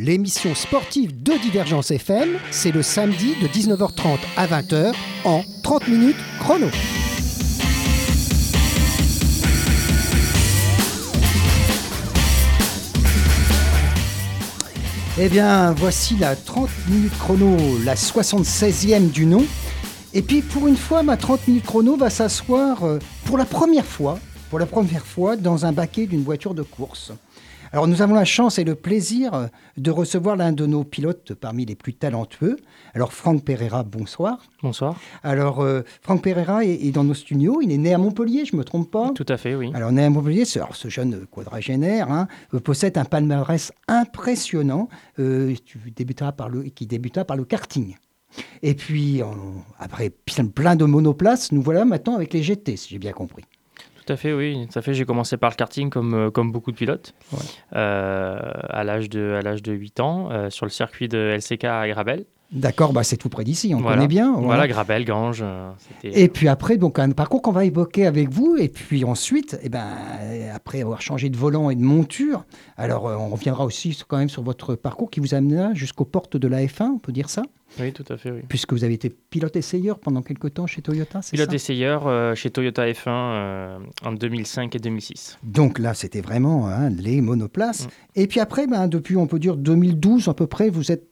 30 minutes chrono, l'émission sportive de Divergence FM, c'est le samedi de 19h30 à 20h en 30 minutes chrono. Eh bien, voici la 30 minutes chrono, la 76e du nom. Et puis, pour une fois, ma 30 minutes chrono va s'asseoir euh, pour la première fois, pour la première fois, dans un baquet d'une voiture de course. Alors nous avons la chance et le plaisir de recevoir l'un de nos pilotes parmi les plus talentueux. Alors Franck Pereira, bonsoir. Bonsoir. Alors euh, Franck Pereira est, dans nos studios, il est né à Montpellier, je ne me trompe pas Tout à fait, oui. Alors né à Montpellier, ce, alors, ce jeune quadragénaire hein, possède un palmarès impressionnant euh, par le, qui débuta par le karting. Et puis, après plein de monoplaces, nous voilà maintenant avec les GT, si j'ai bien compris. Tout à fait, oui. Ça fait, j'ai commencé par le karting comme, euh, comme beaucoup de pilotes, euh, à l'âge de, à de 8 ans, euh, sur le circuit de LCK à Grabel. D'accord, bah c'est tout près d'ici, on connaît bien. Voilà, Grabel, Ganges. et puis après, donc un parcours qu'on va évoquer avec vous, et puis ensuite, eh ben, après avoir changé de volant et de monture, alors on reviendra aussi quand même sur votre parcours qui vous amena jusqu'aux portes de la F1, on peut dire ça? Oui, tout à fait, oui. Puisque vous avez été pilote essayeur pendant quelques temps chez Toyota, c'est Pilote essayeur euh, chez Toyota F1 euh, en 2005 et 2006. Donc là, c'était vraiment hein, les monoplaces. Mm. Et puis après, ben, depuis, on peut dire 2012 à peu près, vous êtes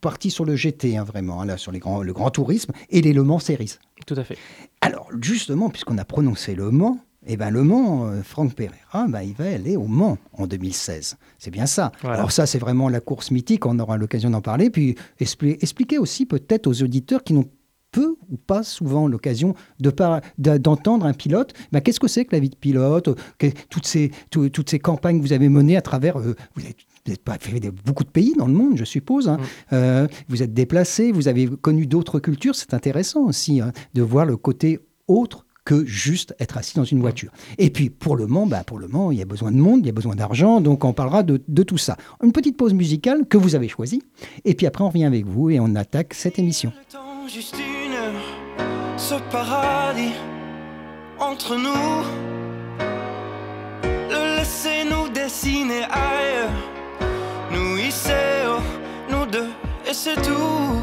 parti sur le GT, hein, vraiment, hein, là, sur les grands, le grand tourisme et les Le Mans Series. Tout à fait. Alors, justement, puisqu'on a prononcé Le Mans, eh ben, Le Mans, euh, Franck Pereira, ben, il va aller au Mans en 2016. C'est bien ça. Alors ça, c'est vraiment la course mythique, on aura l'occasion d'en parler. Puis expliquer aussi peut-être aux auditeurs qui n'ont peu ou pas souvent l'occasion d'entendre un pilote. Ben, Qu'est-ce que c'est que la vie de pilote toutes, ces, toutes ces campagnes que vous avez menées à travers... Euh, vous êtes pas fait beaucoup de pays dans le monde, je suppose. Hein. Mm. Euh, vous êtes déplacé, vous avez connu d'autres cultures. C'est intéressant aussi hein, de voir le côté autre que juste être assis dans une voiture. Et puis pour le Mans, bah pour le Mans, il y a besoin de monde, il y a besoin d'argent, donc on parlera de, de, tout ça. Une petite pause musicale que vous avez choisie, et puis après on revient avec vous et on attaque cette émission. juste une, ce paradis entre nous, le laisser nous dessiner ailleurs, nous deux, et c'est tout.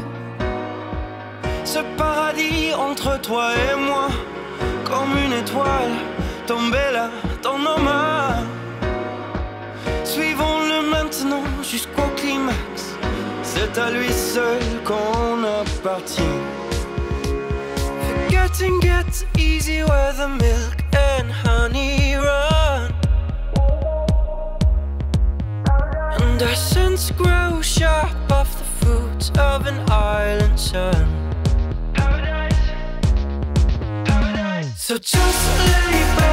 Ce paradis entre toi et moi comme une étoile tombée là dans nos mains. Suivons-le maintenant jusqu'au climax. C'est à lui seul qu'on appartient. Forgetting gets easy where the milk and honey run. Sense grow sharp off the fruits of an island sun. So just lay back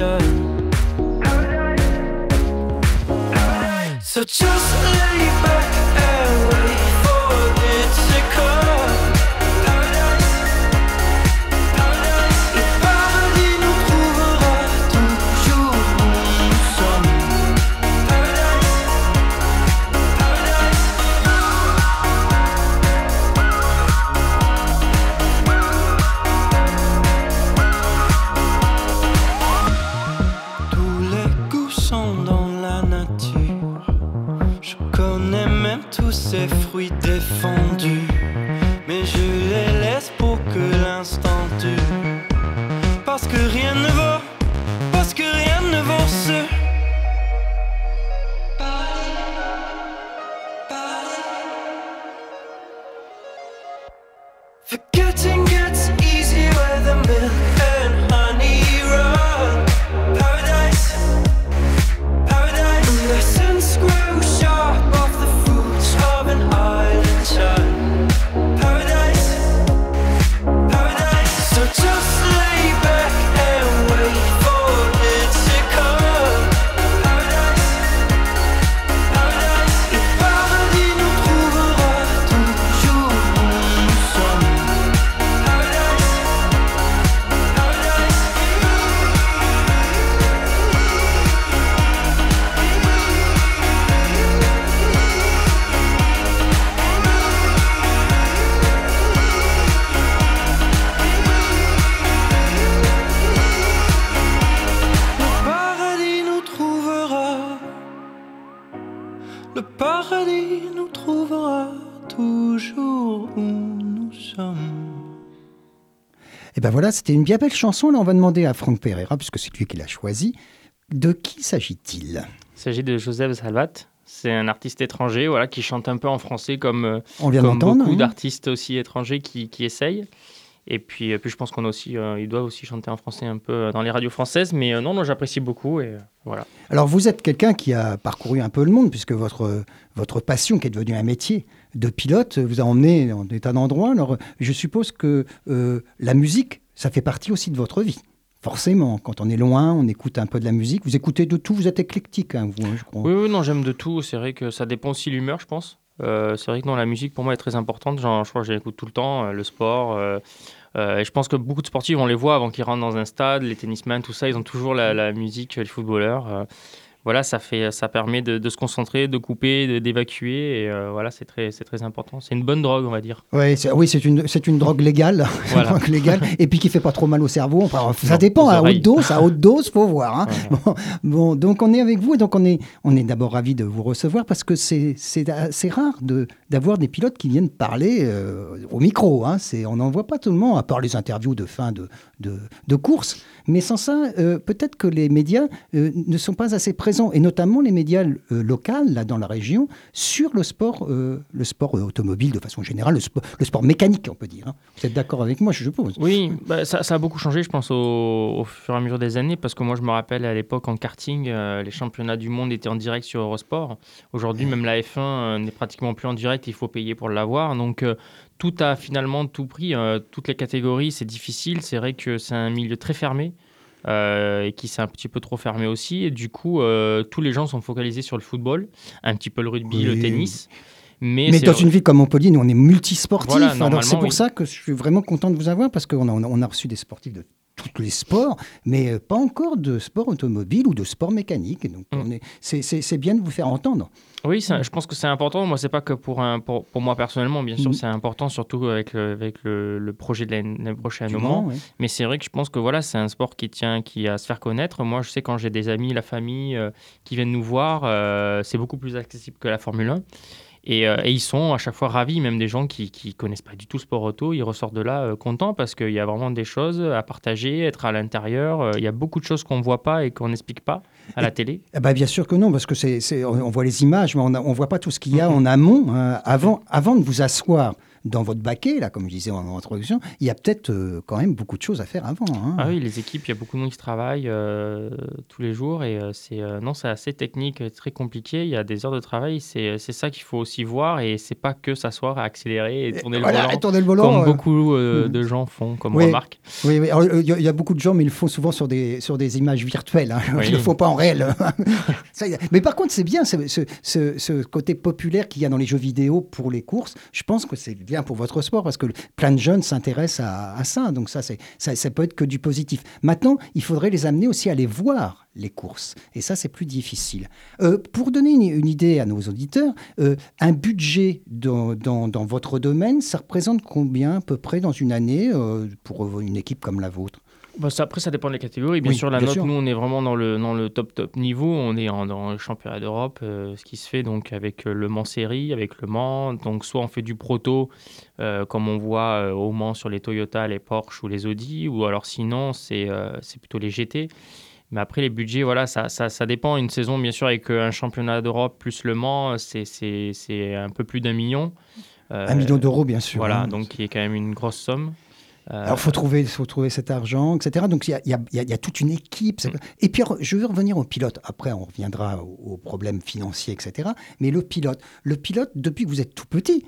island. So just lay back voilà, c'était une bien belle chanson. Là, on va demander à Franck Pereira, puisque c'est lui qui l'a choisi. De qui s'agit-il? Il s'agit de Joseph Salvat. C'est un artiste étranger voilà, qui chante un peu en français comme, euh, on vient comme beaucoup hein. d'artistes aussi étrangers qui, qui essayent. Et puis, puis je pense qu'on aussi, euh, doit aussi chanter en français un peu euh, dans les radios françaises. Mais non, non, j'apprécie beaucoup et voilà. Alors vous êtes quelqu'un qui a parcouru un peu le monde puisque votre votre passion qui est devenue un métier de pilote vous a emmené dans des tas d'endroits. Alors je suppose que la musique, ça fait partie aussi de votre vie. Forcément, quand on est loin, on écoute un peu de la musique. Vous écoutez de tout, vous êtes éclectique, hein, vous, hein, je crois. Oui, non, j'aime de tout. C'est vrai que ça dépend aussi de l'humeur, je pense. Euh, c'est vrai que dans la musique, pour moi, est très importante. Genre, je crois que j'écoute tout le temps, euh, le sport. Euh, et je pense que beaucoup de sportifs, on les voit avant qu'ils rentrent dans un stade, les tennisman, tout ça, ils ont toujours la, la musique, les footballeurs voilà, ça, fait, ça permet de, se concentrer, de couper, d'évacuer. Et euh, voilà, c'est très, très important. C'est une bonne drogue, on va dire. Ouais, oui, c'est une, une drogue légale. drogue légale. Et puis qui fait pas trop mal au cerveau. Enfin, ça dépend, à haute dose, à haute dose, faut voir. Hein. Bon, donc on est avec vous et donc on est, on est d'abord ravi de vous recevoir parce que c'est assez rare d'avoir des pilotes qui viennent parler euh, au micro. Hein. On n'en voit pas tout le monde, à part les interviews de fin de, de, de course. Mais sans ça, euh, peut-être que les médias ne sont pas assez présents et notamment les médias euh, locaux, là, dans la région, sur le sport, euh, le sport euh, automobile de façon générale, le, sport, mécanique, on peut dire. Hein. Vous êtes d'accord avec moi, je suppose? Oui, bah, ça, a beaucoup changé, je pense, au, fur et à mesure des années, parce que moi, je me rappelle à l'époque, en karting, les championnats du monde étaient en direct sur Eurosport. Aujourd'hui, même la F1 n'est pratiquement plus en direct, il faut payer pour l'avoir. Donc, tout a finalement tout pris, toutes les catégories, c'est difficile. C'est vrai que c'est un milieu très fermé. Euh, et qui s'est un petit peu trop fermé aussi. Et du coup, euh, tous les gens sont focalisés sur le football, un petit peu le rugby, le tennis. Mais, Mais dans une ville comme Montpellier, nous, on est multisportifs. Voilà, c'est pour ça que je suis vraiment content de vous avoir parce qu'on a, on a reçu des sportifs de tous les sports, mais euh, pas encore de sport automobile ou de sport mécanique. Donc, mm. c'est bien de vous faire entendre. Oui, je pense que c'est important. Moi, c'est pas que pour, un, pour, pour, moi personnellement, bien sûr, mm. c'est important, surtout avec le, avec le, projet de l'année prochaine au Mans. Mais c'est vrai que je pense que voilà, c'est un sport qui tient qui à se faire connaître. Moi, je sais quand j'ai des amis, la famille euh, qui viennent nous voir, euh, c'est beaucoup plus accessible que la Formule 1. Euh, et, ils sont à chaque fois ravis, même des gens qui ne connaissent pas du tout le sport auto, ils ressortent de là euh, contents parce qu'il y a vraiment des choses à partager, être à l'intérieur. Euh, il y a beaucoup de choses qu'on ne voit pas et qu'on n'explique pas à la télé. Ben, bien sûr que non, parce que c'est, on voit les images, mais on ne voit pas tout ce qu'il y a en amont. Hein. avant, avant de vous asseoir dans votre baquet, là, comme je disais en, introduction, il y a peut-être euh, quand même beaucoup de choses à faire avant. Hein. Ah oui, les équipes, il y a beaucoup de monde qui travaille euh, tous les jours et euh, c'est non, c'est assez technique, très compliqué. Il y a des heures de travail, c'est ça qu'il faut aussi voir et c'est pas que s'asseoir, accélérer et tourner, le, volant, tourner le volant, comme beaucoup hmm. de gens font, comme oui, remarque. Oui, il y, a beaucoup de gens, mais ils le font souvent sur des sur des images virtuelles. Hein. Ils ne le font pas en réel. mais par contre, c'est bien ce, ce, ce, ce côté populaire qu'il y a dans les jeux vidéo pour les courses. Je pense que c'est bien pour votre sport parce que plein de jeunes s'intéressent à, ça. Donc ça, ça, peut être que du positif. Maintenant, il faudrait les amener aussi à aller voir les courses. Et ça, c'est plus difficile. Euh, pour donner une, idée à nos auditeurs, euh, un budget dans, dans, dans, votre domaine, ça représente combien à peu près dans une année euh, pour une équipe comme la vôtre? Bah, après, ça dépend des catégories. Bien sûr, la note, nous, on est vraiment dans le, dans le top, top niveau. On est en, dans le championnat d'Europe, euh, ce qui se fait donc avec euh, le Mans Série, avec le Mans. Donc, soit on fait du proto, euh, comme on voit au Mans sur les Toyota, les Porsche ou les Audi, ou alors sinon, c'est c'est plutôt les GT. Mais après, les budgets, voilà, ça, ça, ça dépend. Une saison, bien sûr, avec un championnat d'Europe plus le Mans, c'est un peu plus d'un million. un million d'euros, bien sûr. Voilà, hein. donc qui est quand même une grosse somme. Euh, Alors, il faut trouver, faut trouver cet argent, etc. Donc, il y a, y a, toute une équipe. Mm. Et puis, je veux revenir au pilote. Après, on reviendra aux, problèmes financiers, etc. Mais le pilote, le pilote, depuis que vous êtes tout petit,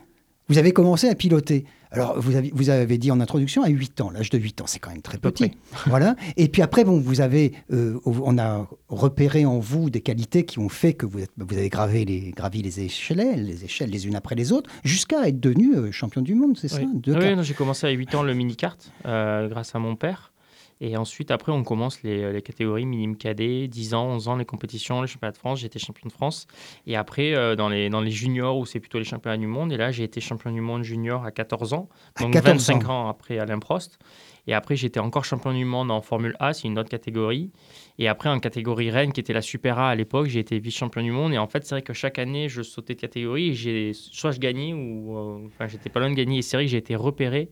vous avez commencé à piloter. Alors, vous avez, vous avez dit en introduction à 8 ans, l'âge de 8 ans, c'est quand même très petit. voilà. Et puis après, bon, vous avez, euh, on a repéré en vous des qualités qui ont fait que vous, êtes, vous avez gravé les, gravi les échelles, les échelles les unes après les autres, jusqu'à être devenu euh, champion du monde, c'est ça Oui, oui j'ai commencé à 8 ans le mini-kart euh, grâce à mon père. Et ensuite, après, on commence les, les catégories minime cadet, 10 ans, 11 ans, les compétitions, les championnats de France. J'étais champion de France. Et après, euh, dans, les, dans les juniors, où c'est plutôt les championnats du monde. Et là, j'ai été champion du monde junior à 14 ans. Donc 25 ans. après Alain Prost. Et après, j'étais encore champion du monde en Formule A, c'est une autre catégorie. Et après, en catégorie Rennes, qui était la Super A à l'époque, j'ai été vice-champion du monde. Et en fait, c'est vrai que chaque année, je sautais de catégorie et soit je gagnais ou. Euh, enfin, j'étais pas loin de gagner. Et c'est vrai que j'ai été repéré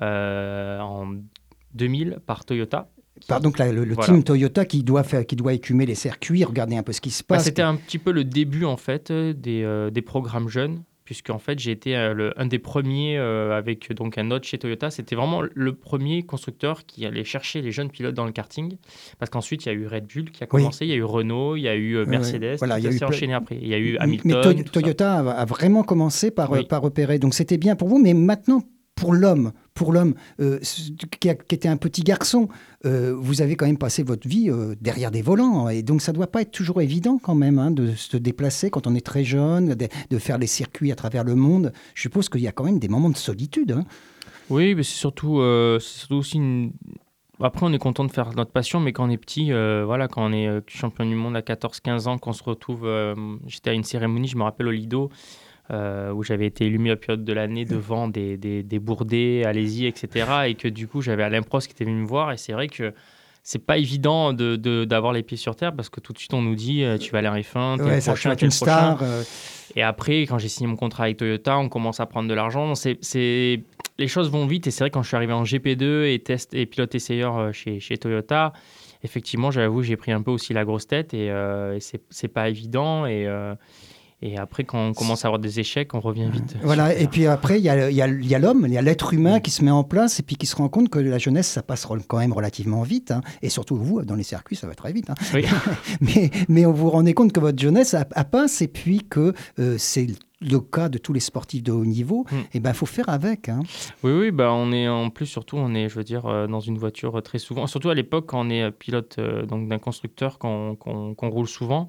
euh, en 2000 par Toyota. Pardon, le, le team Toyota qui doit, faire, qui doit écumer les circuits, regarder un peu ce qui se bah, passe. c'était un petit peu le début en fait des, euh, des programmes jeunes, puisqu'en fait j'ai été euh, un des premiers avec donc un autre chez Toyota. C'était vraiment le premier constructeur qui allait chercher les jeunes pilotes dans le karting, parce qu'ensuite il y a eu Red Bull qui a commencé, il y a eu Renault, il y a eu Mercedes, voilà, il y a eu enchaîné après. Il y a eu Hamilton. Mais Toyota a, vraiment commencé par, par repérer, donc c'était bien pour vous, mais maintenant pour l'homme, pour l'homme euh, qui, était un petit garçon, euh, vous avez quand même passé votre vie euh, derrière des volants. Et donc, ça ne doit pas être toujours évident quand même hein, de se déplacer quand on est très jeune, de, faire les circuits à travers le monde. Je suppose qu'il y a quand même des moments de solitude. Hein. Oui, mais c'est surtout, aussi une... Après, on est content de faire notre passion, mais quand on est petit, voilà, quand on est champion du monde à 14-15 ans, qu'on se retrouve, j'étais à une cérémonie, je me rappelle au Lido, où j'avais été élu meilleur pilote de l'année devant des, des, des Bourdais, Alési, etc. Et que du coup, j'avais Alain Prost qui était venu me voir. Et c'est vrai que c'est pas évident d'avoir de, d'avoir les pieds sur terre parce que tout de suite, on nous dit euh, tu vas aller en F1, tu es le prochain, tu es le prochain. Euh. Et après, quand j'ai signé mon contrat avec Toyota, on commence à prendre de l'argent. C'est les choses vont vite. Et c'est vrai, quand je suis arrivé en GP2 et, test, et pilote essayeur chez, chez Toyota, effectivement, j'avoue, j'ai pris un peu aussi la grosse tête et, et c'est pas évident. Et, et après, quand on commence à avoir des échecs, on revient vite. Voilà, et puis après, il y a, a l'homme, il y a l'être humain qui se met en place et puis qui se rend compte que la jeunesse, ça passe quand même relativement vite. Hein. Et surtout, vous, dans les circuits, ça va très vite. Hein. Oui. mais, mais on vous rendez compte que votre jeunesse a, passe et puis que euh, c'est le cas de tous les sportifs de haut niveau, hmm. et ben faut faire avec. Hein. Oui, oui, bah on est en plus surtout on est, je veux dire, euh, dans une voiture très souvent, surtout à l'époque quand on est pilote euh, donc d'un constructeur, qu'on roule souvent.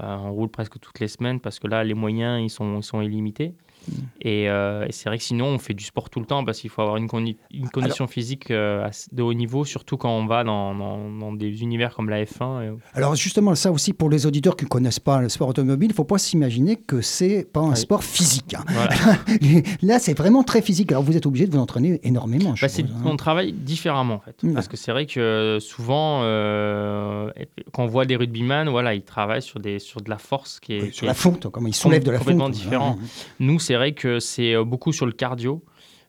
Euh, on roule presque toutes les semaines parce que là, les moyens, ils sont, ils sont illimités. Euh, et, c'est vrai que sinon, on fait du sport tout le temps parce qu'il faut avoir une, une condition physique euh, de haut niveau, surtout quand on va dans, dans, des univers comme la F1. Alors justement, ça aussi, pour les auditeurs qui ne connaissent pas le sport automobile, il ne faut pas s'imaginer que c'est pas un sport physique. Hein. Là, c'est vraiment très physique. Alors vous êtes obligé de vous entraîner énormément. Bah, hein. On travaille différemment, en fait. Parce que c'est vrai que souvent, euh, quand on voit des rugbyman, voilà, ils travaillent sur, des, sur de la force qui est... sur la fonte, comme ils soulèvent de la fonte. Complètement différent. Nous, c'est vrai que c'est euh, beaucoup sur le cardio.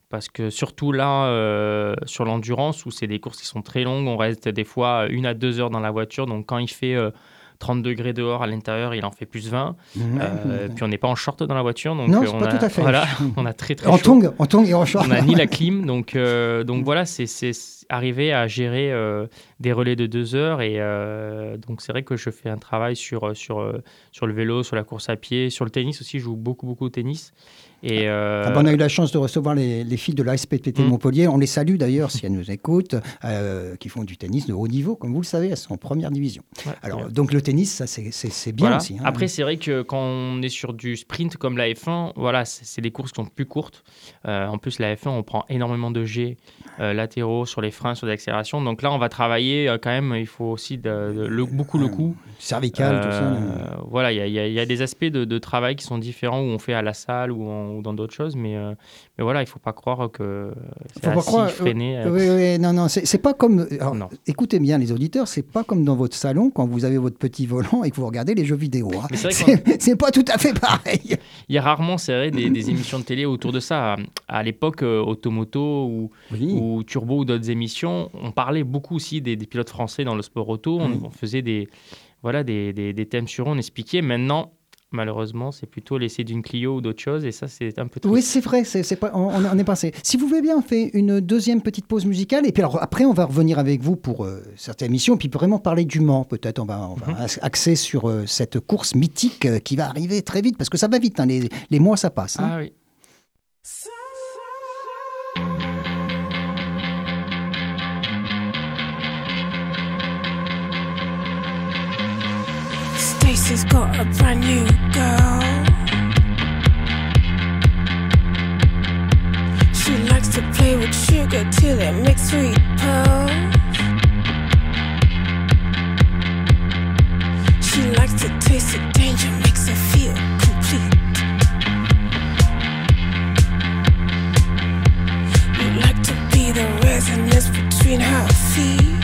Parce que surtout là, euh, sur l'endurance, où c'est des courses qui sont très longues, on reste des fois une à deux heures dans la voiture. Donc quand il fait 30 euh, degrés dehors à l'intérieur, il en fait plus 20. Puis on n'est pas en short dans la voiture. Donc non, on pas a, tout à fait. Voilà, on a très très en tongue, en tongue et en short. On n'a ni la clim. Donc, donc voilà, c'est arriver à gérer des relais de deux heures. Et donc c'est vrai que je fais un travail sur, sur, sur le vélo, sur la course à pied, sur le tennis aussi. Je joue beaucoup, beaucoup au tennis. Et euh, ah, bah, on a eu la chance de recevoir les, filles de l'ASPPT de mm. Montpellier. On les salue d'ailleurs si elles nous écoutent, euh, qui font du tennis de haut niveau, comme vous le savez, elles sont en première division. Alors, donc le tennis, ça c'est bien aussi. Hein. Après, c'est vrai que quand on est sur du sprint comme la F1, voilà, c'est des courses qui sont plus courtes. Euh, en plus, la F1, on prend énormément de G latéraux sur les freins, sur l'accélération. Donc là, on va travailler quand même, il faut aussi de, le, beaucoup le coup. Cervical, tout ça. Voilà, il y, y, a des aspects de, de, travail qui sont différents où on fait à la salle ou en ou dans d'autres choses, mais, euh, mais voilà, il ne faut pas croire que c'est assis, croire, freiné. Euh, oui, oui, non, non, c'est pas comme... non. Écoutez bien les auditeurs, c'est pas comme dans votre salon quand vous avez votre petit volant et que vous regardez les jeux vidéo. Hein. C'est pas tout à fait pareil. Il y a rarement, c'est vrai, des, des, émissions de télé autour de ça. À, l'époque, euh, Automoto ou, ou Turbo ou d'autres émissions, on parlait beaucoup aussi des, pilotes français dans le sport auto. On, on faisait des voilà, des, des, des, thèmes sur eux, on expliquait. Maintenant, Malheureusement, c'est plutôt l'essai d'une Clio ou d'autre chose, et ça, c'est un peu triste. Oui, c'est vrai, c'est, pas, on, est passé. Si vous voulez bien, on fait une deuxième petite pause musicale, et puis alors après, on va revenir avec vous pour euh, certaines émissions, puis vraiment parler du Mans, peut-être. On va, on va mhm. axer sur euh, cette course mythique euh, qui va arriver très vite, parce que ça va vite, hein, les, les, mois, ça passe. Hein. Ah oui. has got a brand new girl. She likes to play with sugar till it makes sweet pearls. She likes to taste the danger, makes her feel complete. You like to be the resonance between her feet.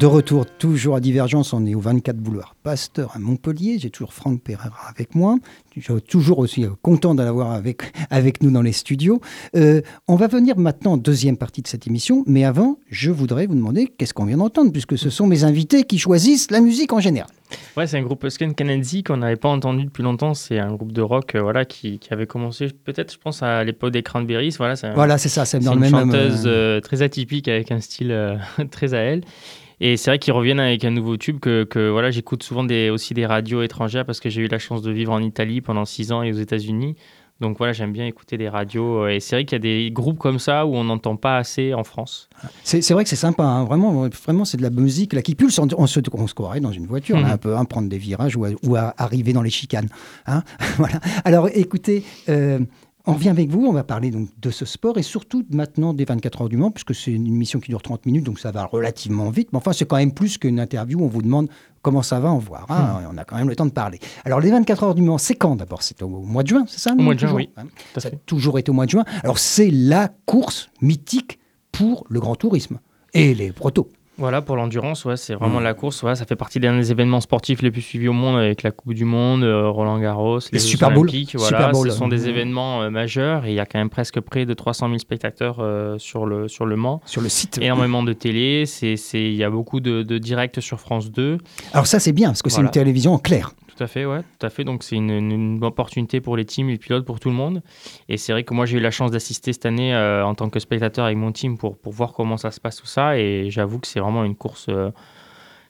De retour toujours à Divergence, on est au 24 boulevard Pasteur à Montpellier. J'ai toujours Franck Pereira avec moi. Je suis toujours aussi euh, content de l'avoir avec, avec nous dans les studios. Euh, on va venir maintenant en deuxième partie de cette émission, mais avant, je voudrais vous demander qu'est-ce qu'on vient d'entendre, puisque ce sont mes invités qui choisissent la musique en général. Ouais, c'est un groupe Skin Kennedy qu'on n'avait pas entendu depuis longtemps. C'est un groupe de rock euh, voilà, qui, qui, avait commencé, peut-être, je pense, à l'époque des Cranberries. Voilà, c'est voilà, ça, c'est dans le même. Une chanteuse très atypique avec un style très à elle. Et c'est vrai qu'ils reviennent avec un nouveau tube que, que voilà, j'écoute souvent des, aussi des radios étrangères parce que j'ai eu la chance de vivre en Italie pendant six ans et aux États-Unis. Donc voilà, j'aime bien écouter des radios. Et c'est vrai qu'il y a des groupes comme ça où on n'entend pas assez en France. C'est vrai que c'est sympa, hein. vraiment, vraiment c'est de la musique là, qui pulse. On, se, on se croirait dans une voiture, mmh. un peu à prendre des virages ou à, ou à arriver dans les chicanes. Hein voilà. Alors écoutez, euh, on revient avec vous, on va parler donc de ce sport et surtout maintenant des 24 heures du Mans, puisque c'est une émission qui dure 30 minutes, donc ça va relativement vite. Mais enfin, c'est quand même plus qu'une interview où on vous demande comment ça va en voir. Hein. Hmm. On a quand même le temps de parler. Alors, les 24 heures du Mans, c'est quand d'abord? C'est au mois de juin, c'est ça Au mois de juin, oui. Hein. ça a toujours été au mois de juin. Alors, c'est la course mythique pour le grand tourisme et les protos. Voilà, pour l'endurance, ouais, c'est vraiment mm. la course. Ouais, ça fait partie des événements sportifs les plus suivis au monde avec la Coupe du Monde, euh, Roland Garros, les, Super Olympiques. Voilà, ce sont des mm. événements euh, majeurs et il y a quand même presque près de 300 000 spectateurs euh, sur, le, sur le Mans. Sur le site. Énormément de télé. Il y a beaucoup de, de directs sur France 2. Alors ça, c'est bien parce que c'est une télévision en clair. Tout à fait, ouais, tout à fait. Donc c'est une, une, opportunité pour les teams, les pilotes, pour tout le monde. Et c'est vrai que moi j'ai eu la chance d'assister cette année euh, en tant que spectateur avec mon team pour, pour voir comment ça se passe tout ça. Et j'avoue que c'est vraiment une course. Euh,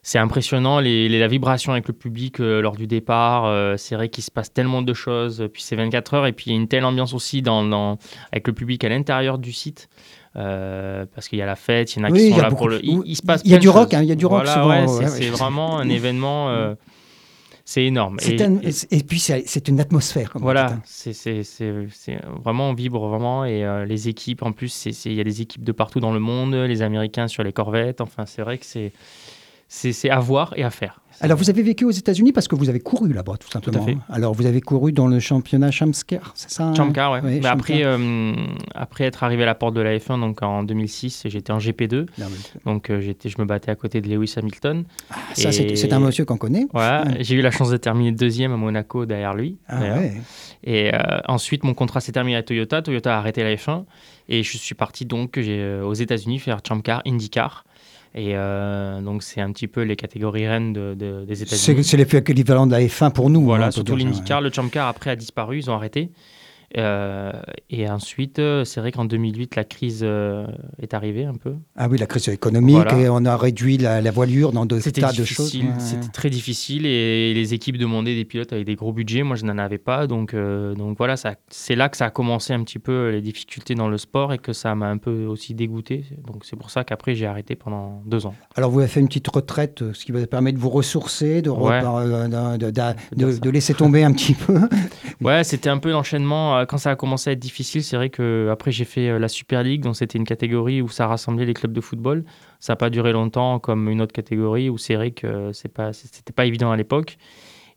c'est impressionnant, les, la vibration avec le public euh, lors du départ. c'est vrai qu'il se passe tellement de choses. Puis c'est 24 heures et puis il y a une telle ambiance aussi dans, dans avec le public à l'intérieur du site. parce qu'il y a la fête, il y en a qui sont là pour le. Il, se passe. Il y a du rock, hein, il y a du rock c'est vraiment un événement C'est énorme. Et, puis, c'est une atmosphère. voilà, c'est vraiment, on vibre vraiment. Et euh, les équipes, en plus, il y a des équipes de partout dans le monde, les Américains sur les corvettes. Enfin, c'est vrai que c'est à voir et à faire. Alors, vous avez vécu aux États-Unis parce que vous avez couru là-bas, tout simplement. Tout fait. Alors, vous avez couru dans le championnat Chamskar, c'est ça hein Chamkar, oui. Mais après, euh, après être arrivé à la porte de la F1, donc en 2006, j'étais en GP2. Donc, euh, j'étais, je me battais à côté de Lewis Hamilton. Ah, ça, c'est, un monsieur qu'on connaît. Ouais, j'ai eu la chance de terminer deuxième à Monaco derrière lui. Ah, ouais. Et euh, ensuite, mon contrat s'est terminé à Toyota. Toyota a arrêté la F1. Et je suis parti donc aux États-Unis faire Chamkar, IndyCar. Et euh, donc, c'est un petit peu les catégories reines de, des États-Unis. C'est l'équivalent de la F1 pour nous. Voilà, hein, surtout l'IndyCar. Le Champ Car, après, a disparu, ils ont arrêté. Euh, et ensuite, euh, c'est vrai qu'en 2008, la crise euh, est arrivée un peu. Ah oui, la crise économique, et on a réduit la, voilure dans deux tas de choses. C'était très difficile et les équipes demandaient des pilotes avec des gros budgets. Moi, je n'en avais pas. Donc, donc voilà, c'est là que ça a commencé un petit peu les difficultés dans le sport et que ça m'a un peu aussi dégoûté. Donc c'est pour ça qu'après, j'ai arrêté pendant deux ans. Alors, vous avez fait une petite retraite, ce qui va permettre de vous ressourcer, de, de, de laisser tomber un petit peu. Ouais, c'était un peu l'enchaînement quand ça a commencé à être difficile, c'est vrai que après j'ai fait euh, la Super League, donc c'était une catégorie où ça rassemblait les clubs de football. Ça n'a pas duré longtemps comme une autre catégorie où c'est vrai que c'est pas, c'était pas évident à l'époque.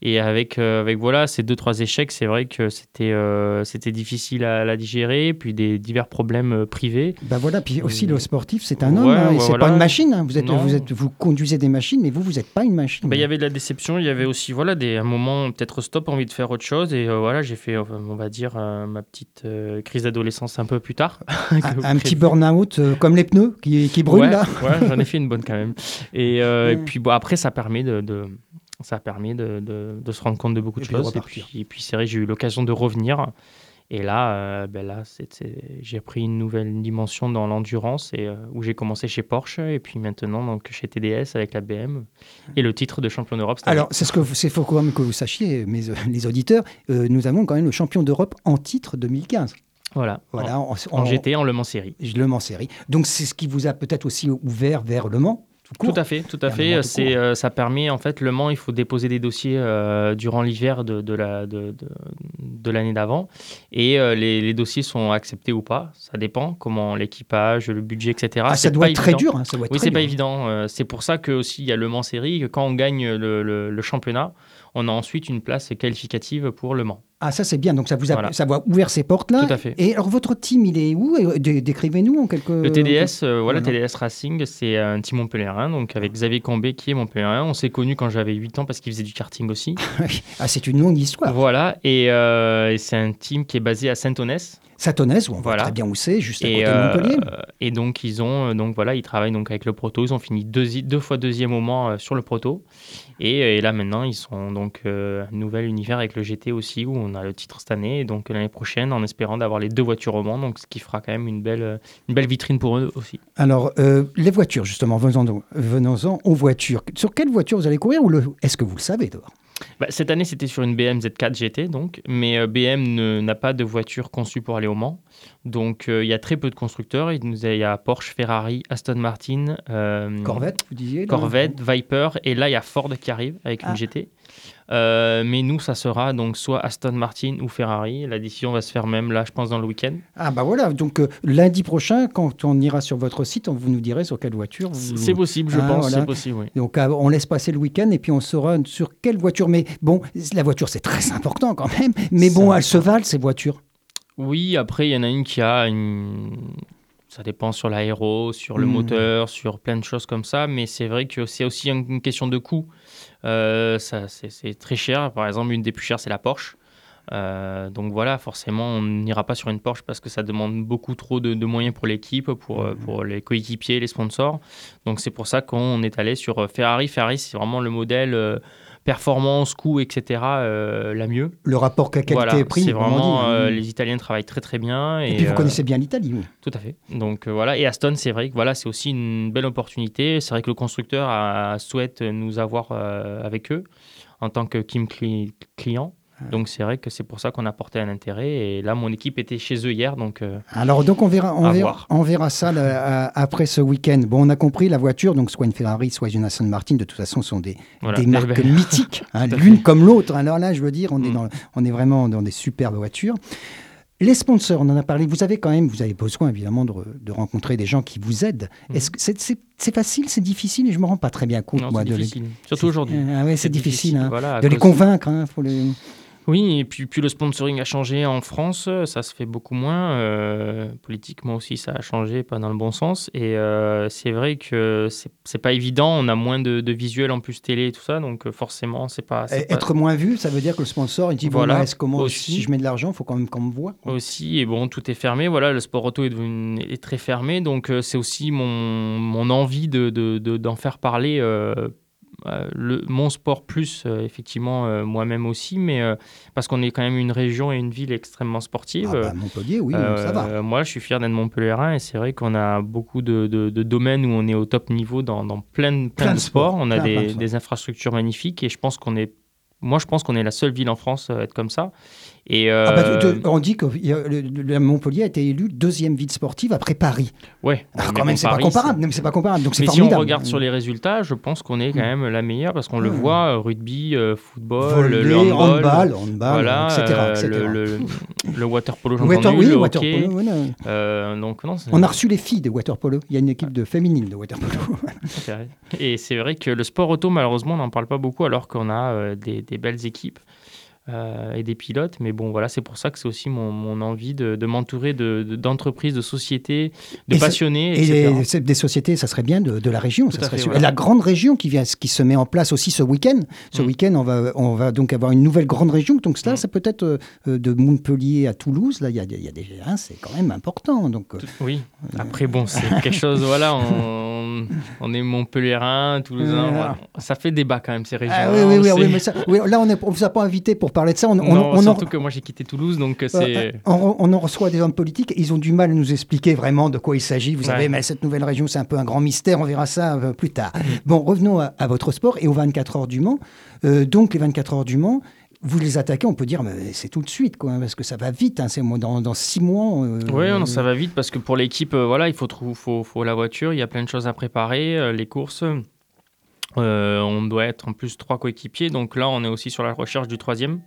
Et avec, euh, avec voilà, ces deux, trois échecs, c'est vrai que c'était euh, c'était difficile à, la digérer, puis des divers problèmes euh, privés. Ben voilà, puis aussi le sportif, c'est un homme, hein, et c'est pas une machine. Hein. Vous, êtes, vous, êtes, vous conduisez des machines, mais vous, vous n'êtes pas une machine. Ben, il y avait de la déception, il y avait aussi voilà, des, un moment, peut-être stop, envie de faire autre chose. Et voilà, j'ai fait, on va dire, ma petite crise d'adolescence un peu plus tard. un, petit burn-out comme les pneus qui, qui brûlent là. ouais, j'en ai fait une bonne quand même. Et, puis bon, après, ça permet de ça a permis de, de, se rendre compte de beaucoup de choses. Et puis, et puis c'est vrai, j'ai eu l'occasion de revenir. Et là, euh, ben là j'ai pris une nouvelle dimension dans l'endurance et euh, où j'ai commencé chez Porsche et puis maintenant donc chez TDS avec la BM et le titre de champion d'Europe. Alors c'est ce que c'est faut quand même que vous sachiez, mes, les auditeurs, euh, nous avons quand même le champion d'Europe en titre 2015. Voilà, voilà en, en GT, en Le Mans Série. Le Mans Série. Donc c'est ce qui vous a peut-être aussi ouvert vers Le Mans tout à fait, tout à fait. C'est, euh, ça permet en fait le Mans, il faut déposer des dossiers euh, durant l'hiver de, de, la, de, de, l'année d'avant, et euh, les, les, dossiers sont acceptés ou pas. Ça dépend comment l'équipage, le budget, etc. Ah, ça doit être très dur. Hein, ça doit oui, c'est pas évident. c'est pour ça que aussi il y a le Mans série. Quand on gagne le, le championnat, on a ensuite une place qualificative pour le Mans. Ah, ça c'est bien. Donc ça vous a, ça a ouvert ces portes-là. Tout à fait. Et alors votre team, il est où? Décrivez-nous en quelques. Le TDS, euh, voilà, TDS Racing, c'est un team montpellierin, donc avec Xavier Combé qui est montpellierin. On s'est connus quand j'avais 8 ans parce qu'il faisait du karting aussi. ah, c'est une longue histoire. Voilà, et, euh, c'est un team qui est basé à Saint-Onès. Saint-Onès, où on voit très bien où c'est, juste à côté de Montpellier. Euh, et donc ils ont, donc voilà, ils travaillent donc avec le proto. Ils ont fini deux, deux fois deuxième moment sur le proto. Et, là maintenant, ils sont donc euh, nouvel univers avec le GT aussi, où on a le titre cette année, et donc l'année prochaine, en espérant d'avoir les deux voitures au Mans, donc ce qui fera quand même une belle, une belle vitrine pour eux aussi. Alors, euh, les voitures, justement, venons-en aux voitures. Sur quelle voiture vous allez courir, ou est-ce que vous le savez d'abord bah, cette année, c'était sur une BM Z4 GT, donc, mais euh, BM n'a pas de voiture conçue pour aller au Mans. Donc, euh, il y a très peu de constructeurs. Il, nous a, y a Porsche, Ferrari, Aston Martin, euh, Corvette, vous disiez Corvette, Viper, et là, il y a Ford qui arrive avec une ah. GT. Euh, mais nous, ça sera donc soit Aston Martin ou Ferrari. La décision va se faire même là, je pense, dans le week-end. Ah bah voilà, donc euh, lundi prochain, quand on ira sur votre site, on vous nous direz sur quelle voiture. C'est possible, je ah, pense, c'est possible, oui. Donc euh, on laisse passer le week-end et puis on saura sur quelle voiture. Mais bon, la voiture, c'est très important quand même. Mais bon, elles se valent, ces voitures. Oui, après, il y en a une qui a une ça dépend sur l'aéro, sur le hmm. moteur, sur plein de choses comme ça. Mais c'est vrai que c'est aussi une question de coût. Euh, c'est très cher. Par exemple, une des plus chères, c'est la Porsche. Euh, donc voilà, forcément, on n'ira pas sur une Porsche parce que ça demande beaucoup trop de, moyens pour l'équipe, pour, euh, pour les coéquipiers, les sponsors. Donc c'est pour ça qu'on est allé sur Ferrari. Ferrari, c'est vraiment le modèle performance, coût, etc., euh, la mieux. Le rapport qualité-prix, c'est vraiment, euh, les Italiens travaillent très très bien. Et, puis vous euh, connaissez bien l'Italie, oui. Tout à fait. Donc voilà, et Aston, c'est vrai que voilà, c'est aussi une belle opportunité. C'est vrai que le constructeur souhaite nous avoir avec eux en tant que Kim client. Donc c'est vrai que c'est pour ça qu'on a porté un intérêt. Et là, mon équipe était chez eux hier, donc. Euh, Alors donc on verra, on verra, on verra, ça après ce week-end. Bon, on a compris la voiture, donc soit une Ferrari, soit une Aston Martin. De toute façon, sont des, des marques mythiques, hein, l'une comme l'autre. Alors là, je veux dire, on est mm. dans, on est vraiment dans des superbes voitures. Les sponsors, on en a parlé. Vous avez quand même, vous avez besoin évidemment de, rencontrer des gens qui vous aident. Mhm. Est-ce que c'est facile, c'est difficile? Et je me rends pas très bien compte moi de difficile. Surtout aujourd'hui. Ah ouais, c'est difficile, hein. de les convaincre. Hein, faut les... Oui, et puis, puis le sponsoring a changé en France, ça se fait beaucoup moins. Euh, politiquement aussi, ça a changé, pas dans le bon sens. Et euh, c'est vrai que c'est pas évident, on a moins de, de visuels en plus télé et tout ça, donc euh, forcément, c'est pas, Être moins vu, ça veut dire que le sponsor, il dit voilà, est-ce comment si je mets de l'argent, il faut quand même qu'on me voit. Aussi, et bon, tout est fermé, voilà, le sport auto est, devenu, est très fermé, donc c'est aussi mon, mon envie d'en de, de, faire parler euh, le, mon sport plus, euh, effectivement, euh, moi-même aussi, mais parce qu'on est quand même une région et une ville extrêmement sportive. Ah bah, Montpellier, oui, ça va. Moi, je suis fier d'être Montpellierin et c'est vrai qu'on a beaucoup de, de, domaines où on est au top niveau dans, dans plein, plein, de sports. On a des, des, infrastructures magnifiques et je pense qu'on est moi, je pense qu'on est la seule ville en France à être comme ça. Et ah bah, euh, on dit que Montpellier a été élu deuxième ville sportive après Paris. Ouais. Alors quand même, c'est pas comparable. mais c'est pas comparable. Donc mais si on regarde sur les résultats, je pense qu'on est quand mm. même la meilleure parce qu'on le voit euh, rugby, euh, football, le handball, handball, etc., Le, le, water polo, j'en water, oui, le water Polo, donc non, on a reçu les filles de water polo. Il y a une équipe de féminine de water polo. Et c'est vrai que le sport auto, malheureusement, on n'en parle pas beaucoup alors qu'on a des, des belles équipes. Euh, et des pilotes. Mais bon, voilà, c'est pour ça que c'est aussi mon, mon envie de, de m'entourer d'entreprises, de, de, sociétés, de passionnés. Et des sociétés, ça serait bien de, la région. Ça serait La grande région qui, vient, qui se met en place aussi ce week-end. Ce mm. week-end, on va, on va donc avoir une nouvelle grande région. Donc cela, mm. ça peut être euh, de Montpellier à Toulouse. Là, il y a, y a des, hein, c'est quand même important. Donc, oui. Après, bon, c'est quelque chose. Voilà, on, on est Montpellierin, Toulousain. Ça fait débat quand même ces régions. Ah, oui, oui, oui, mais ça, là, on ne vous a pas invité pour parler de ça. On, on, surtout que moi j'ai quitté Toulouse, donc c'est. on, en reçoit des hommes politiques, ils ont du mal à nous expliquer vraiment de quoi il s'agit. Vous savez, mais cette nouvelle région, c'est un peu un grand mystère, on verra ça euh, plus tard. Bon, revenons à, votre sport et aux 24 heures du Mans. Euh, donc les 24 heures du Mans, vous les attaquez, on peut dire, mais c'est tout de suite, quoi, parce que ça va vite. Hein, c'est dans, dans, six mois. Euh, oui, non, ça va vite parce que pour l'équipe, voilà, il faut, faut, faut, la voiture, il y a plein de choses à préparer, les courses. On doit être en plus trois coéquipiers, donc là, on est aussi sur la recherche du troisième.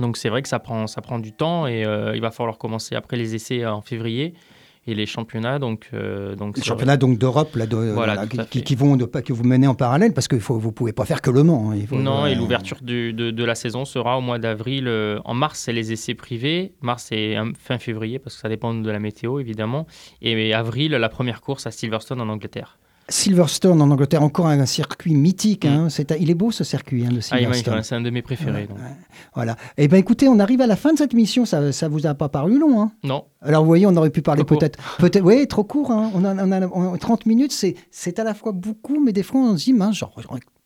Donc c'est vrai que ça prend, ça prend du temps et euh, il va falloir commencer après les essais en février et les championnats. Donc, euh, donc les championnats donc d'Europe là, qui, vont de, que vous menez en parallèle parce que vous ne pouvez pas faire que le Mans. Hein, non, et l'ouverture de, de, la saison sera au mois d'avril. Euh, en mars, c'est les essais privés. Mars, c'est fin février parce que ça dépend de la météo évidemment. Et avril, la première course à Silverstone en Angleterre. Silverstone en Angleterre, encore un circuit mythique. Hein. Mm. C'est, il est beau ce circuit hein, de ah, Silverstone. c'est un de mes préférés. Voilà. Eh bien écoutez, on arrive à la fin de cette mission. Ça ne vous a pas paru long hein? Non. Alors vous voyez, on aurait pu parler peut-être. peut-être oui, trop court. Hein. On, a, 30 minutes, c'est, c'est à la fois beaucoup, mais des fois on se dit, mince, genre,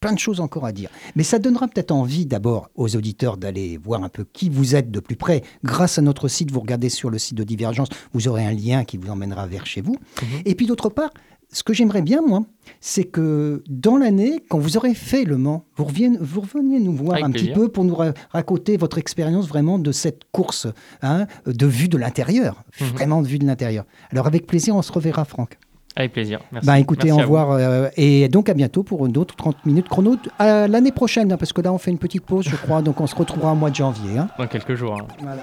plein de choses encore à dire. Mais ça donnera peut-être envie d'abord aux auditeurs d'aller voir un peu qui vous êtes de plus près. Grâce à notre site, vous regardez sur le site de Divergence, vous aurez un lien qui vous emmènera vers chez vous. Mhm. Et puis d'autre part, ce que j'aimerais bien, moi, c'est que dans l'année, quand vous aurez fait le Mans, vous, reveniez nous voir un petit peu pour nous raconter votre expérience vraiment de cette course, hein, de vue de l'intérieur, mhm. vraiment de vue de l'intérieur. Alors avec plaisir, on se reverra, Franck. Avec plaisir. Merci. Bah, écoutez, au revoir. Euh, et donc à bientôt pour une autre 30 minutes chrono l'année prochaine, hein, parce que là on fait une petite pause, je crois. donc on se retrouvera au mois de janvier. Hein. Dans quelques jours. Voilà.